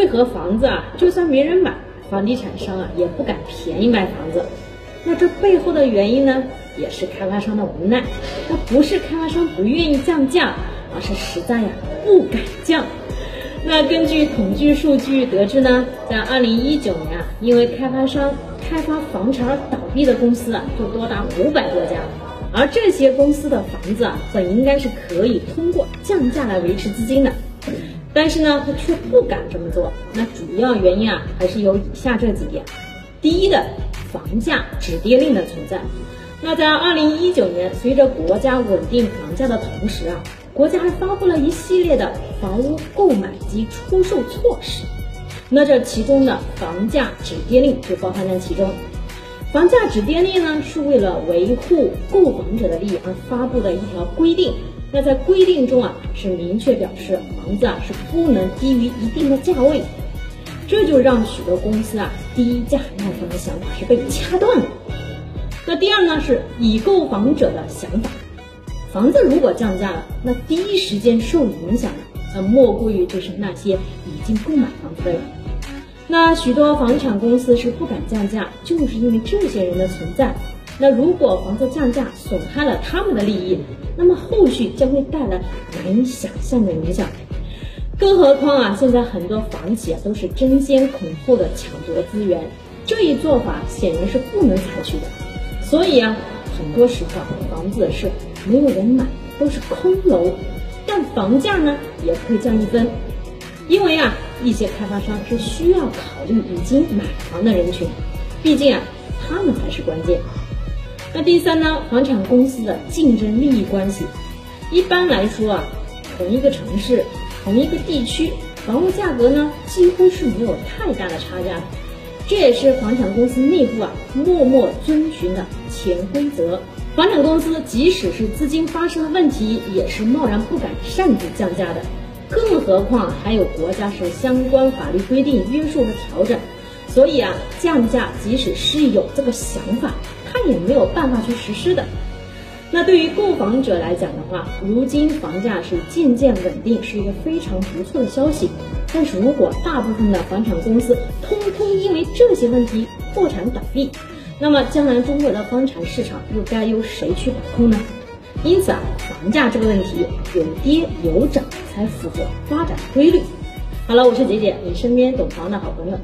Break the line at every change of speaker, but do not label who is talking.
为何房子啊，就算没人买，房地产商啊也不敢便宜卖房子。那这背后的原因呢，也是开发商的无奈。那不是开发商不愿意降价，而是实在呀不敢降。那根据统计数据得知呢，在二零一九年啊，因为开发商开发房产而倒闭的公司啊，就多达五百多家。而这些公司的房子啊，本应该是可以通过降价来维持资金的，但是呢，他却不敢这么做。那主要原因啊，还是有以下这几点。第一的，房价止跌令的存在。那在二零一九年，随着国家稳定房价的同时啊，国家还发布了一系列的房屋购买及出售措施。那这其中的房价止跌令就包含在其中。房价止跌令呢，是为了维护购房者的利益而发布的一条规定。那在规定中啊，是明确表示房子啊是不能低于一定的价位。这就让许多公司啊低价卖房的想法是被掐断了。那第二呢，是已购房者的想法。房子如果降价了，那第一时间受影响的，那莫过于就是那些已经购买房子的人。那许多房产公司是不敢降价，就是因为这些人的存在。那如果房子降价损害了他们的利益，那么后续将会带来难以想象的影响。更何况啊，现在很多房企啊都是争先恐后的抢夺资源，这一做法显然是不能采取的。所以啊，很多时候房子是没有人买，都是空楼，但房价呢也不会降一分。因为啊，一些开发商是需要考虑已经买房的人群，毕竟啊，他们才是关键。那第三呢，房产公司的竞争利益关系，一般来说啊，同一个城市、同一个地区，房屋价格呢几乎是没有太大的差价的，这也是房产公司内部啊默默遵循的潜规则。房产公司即使是资金发生了问题，也是贸然不敢擅自降价的。更何况还有国家是相关法律规定约束和调整，所以啊，降价即使是有这个想法，他也没有办法去实施的。那对于购房者来讲的话，如今房价是渐渐稳定，是一个非常不错的消息。但是如果大部分的房产公司通通因为这些问题破产倒闭，那么将来中国的房产市场又该由谁去把控呢？因此啊，房价这个问题有跌有涨才符合发展规律。好了，我是姐姐，你身边懂房的好朋友。